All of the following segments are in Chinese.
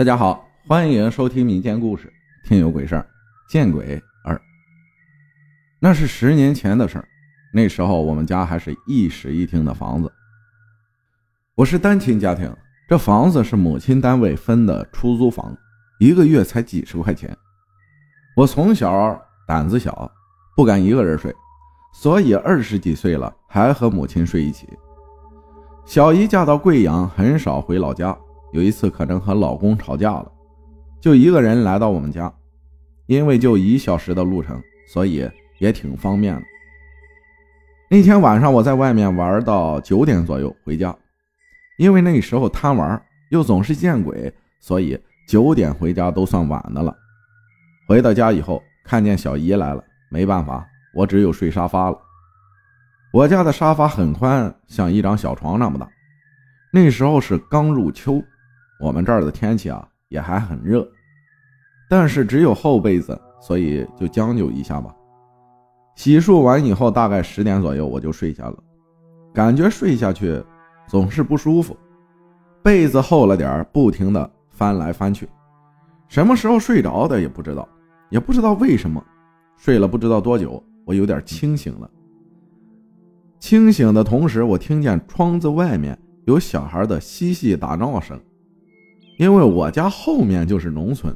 大家好，欢迎收听民间故事《听有鬼事儿》，见鬼二。那是十年前的事儿，那时候我们家还是一室一厅的房子。我是单亲家庭，这房子是母亲单位分的出租房，一个月才几十块钱。我从小胆子小，不敢一个人睡，所以二十几岁了还和母亲睡一起。小姨嫁到贵阳，很少回老家。有一次可能和老公吵架了，就一个人来到我们家，因为就一小时的路程，所以也挺方便的。那天晚上我在外面玩到九点左右回家，因为那时候贪玩又总是见鬼，所以九点回家都算晚的了。回到家以后，看见小姨来了，没办法，我只有睡沙发了。我家的沙发很宽，像一张小床那么大。那时候是刚入秋。我们这儿的天气啊，也还很热，但是只有厚被子，所以就将就一下吧。洗漱完以后，大概十点左右我就睡下了，感觉睡下去总是不舒服，被子厚了点不停的翻来翻去，什么时候睡着的也不知道，也不知道为什么，睡了不知道多久，我有点清醒了。清醒的同时，我听见窗子外面有小孩的嬉戏打闹声。因为我家后面就是农村，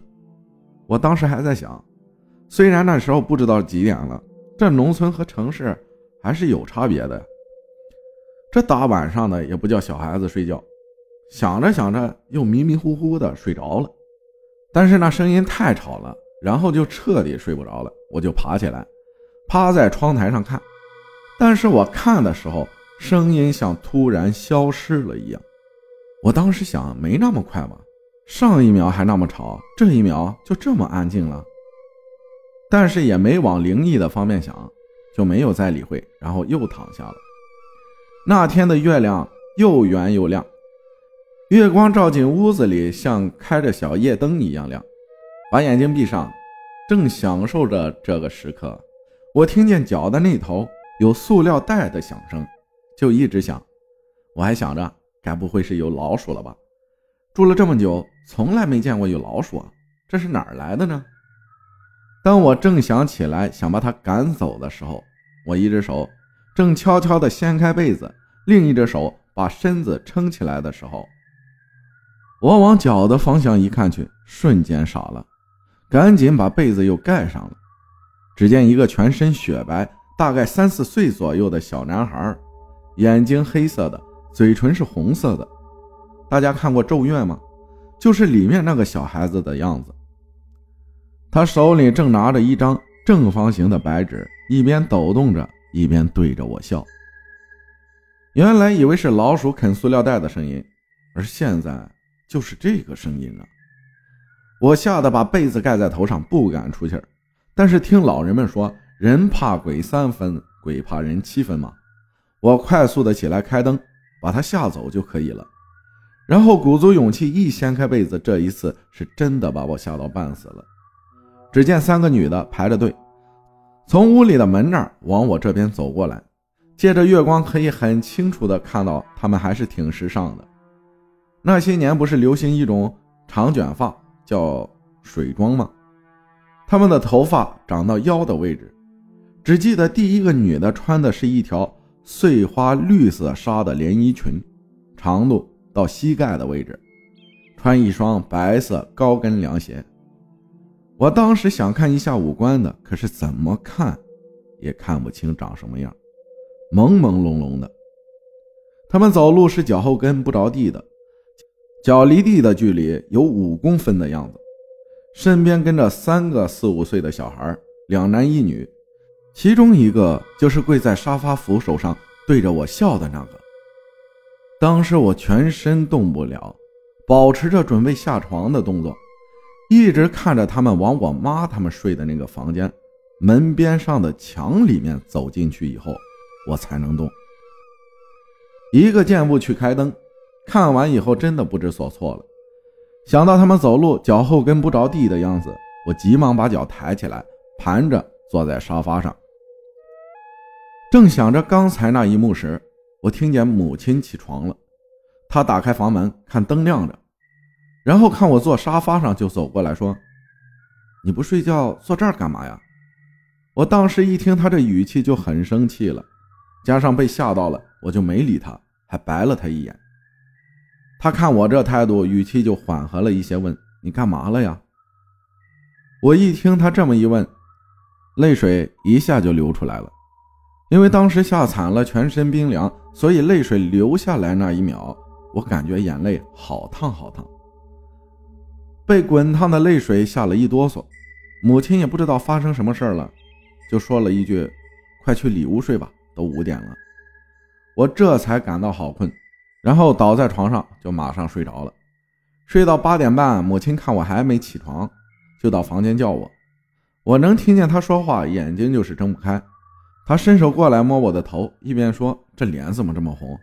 我当时还在想，虽然那时候不知道几点了，这农村和城市还是有差别的。这大晚上的也不叫小孩子睡觉，想着想着又迷迷糊糊的睡着了。但是那声音太吵了，然后就彻底睡不着了。我就爬起来，趴在窗台上看，但是我看的时候，声音像突然消失了一样。我当时想，没那么快吧。上一秒还那么吵，这一秒就这么安静了。但是也没往灵异的方面想，就没有再理会，然后又躺下了。那天的月亮又圆又亮，月光照进屋子里，像开着小夜灯一样亮。把眼睛闭上，正享受着这个时刻，我听见脚的那头有塑料袋的响声，就一直想，我还想着该不会是有老鼠了吧？住了这么久。从来没见过有老鼠，啊，这是哪儿来的呢？当我正想起来想把它赶走的时候，我一只手正悄悄地掀开被子，另一只手把身子撑起来的时候，我往脚的方向一看去，瞬间傻了，赶紧把被子又盖上了。只见一个全身雪白、大概三四岁左右的小男孩，眼睛黑色的，嘴唇是红色的。大家看过《咒怨》吗？就是里面那个小孩子的样子，他手里正拿着一张正方形的白纸，一边抖动着，一边对着我笑。原来以为是老鼠啃塑料袋的声音，而现在就是这个声音了。我吓得把被子盖在头上，不敢出气儿。但是听老人们说，人怕鬼三分，鬼怕人七分嘛。我快速的起来开灯，把他吓走就可以了。然后鼓足勇气一掀开被子，这一次是真的把我吓到半死了。只见三个女的排着队，从屋里的门那儿往我这边走过来。借着月光，可以很清楚的看到她们还是挺时尚的。那些年不是流行一种长卷发叫水装吗？她们的头发长到腰的位置。只记得第一个女的穿的是一条碎花绿色纱的连衣裙，长度。到膝盖的位置，穿一双白色高跟凉鞋。我当时想看一下五官的，可是怎么看也看不清长什么样，朦朦胧胧的。他们走路是脚后跟不着地的，脚离地的距离有五公分的样子。身边跟着三个四五岁的小孩，两男一女，其中一个就是跪在沙发扶手上对着我笑的那个。当时我全身动不了，保持着准备下床的动作，一直看着他们往我妈他们睡的那个房间门边上的墙里面走进去以后，我才能动。一个箭步去开灯，看完以后真的不知所措了。想到他们走路脚后跟不着地的样子，我急忙把脚抬起来，盘着坐在沙发上。正想着刚才那一幕时，我听见母亲起床了，她打开房门，看灯亮着，然后看我坐沙发上，就走过来说：“你不睡觉，坐这儿干嘛呀？”我当时一听他这语气就很生气了，加上被吓到了，我就没理他，还白了他一眼。他看我这态度，语气就缓和了一些，问：“你干嘛了呀？”我一听他这么一问，泪水一下就流出来了。因为当时吓惨了，全身冰凉，所以泪水流下来那一秒，我感觉眼泪好烫好烫，被滚烫的泪水吓了一哆嗦。母亲也不知道发生什么事了，就说了一句：“快去里屋睡吧，都五点了。”我这才感到好困，然后倒在床上就马上睡着了。睡到八点半，母亲看我还没起床，就到房间叫我。我能听见她说话，眼睛就是睁不开。他伸手过来摸我的头，一边说：“这脸怎么这么红？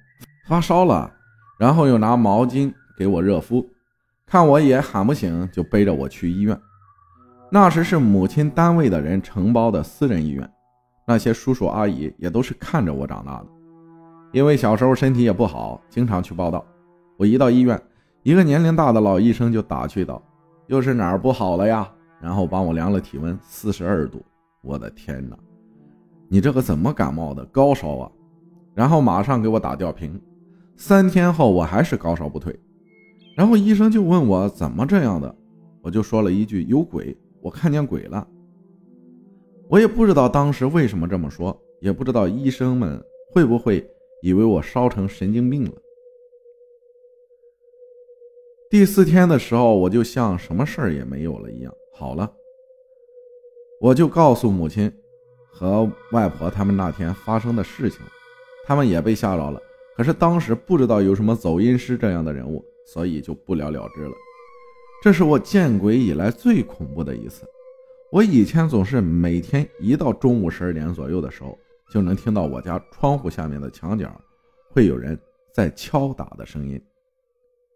发烧了。”然后又拿毛巾给我热敷。看我也喊不醒，就背着我去医院。那时是母亲单位的人承包的私人医院，那些叔叔阿姨也都是看着我长大的。因为小时候身体也不好，经常去报道。我一到医院，一个年龄大的老医生就打趣道：“又是哪儿不好了呀？”然后帮我量了体温，四十二度。我的天哪！你这个怎么感冒的？高烧啊！然后马上给我打吊瓶，三天后我还是高烧不退。然后医生就问我怎么这样的，我就说了一句有鬼，我看见鬼了。我也不知道当时为什么这么说，也不知道医生们会不会以为我烧成神经病了。第四天的时候，我就像什么事儿也没有了一样，好了，我就告诉母亲。和外婆他们那天发生的事情，他们也被吓着了。可是当时不知道有什么走阴师这样的人物，所以就不了了之了。这是我见鬼以来最恐怖的一次。我以前总是每天一到中午十二点左右的时候，就能听到我家窗户下面的墙角会有人在敲打的声音，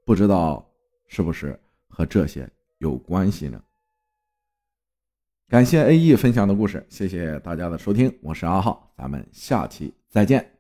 不知道是不是和这些有关系呢？感谢 A E 分享的故事，谢谢大家的收听，我是阿浩，咱们下期再见。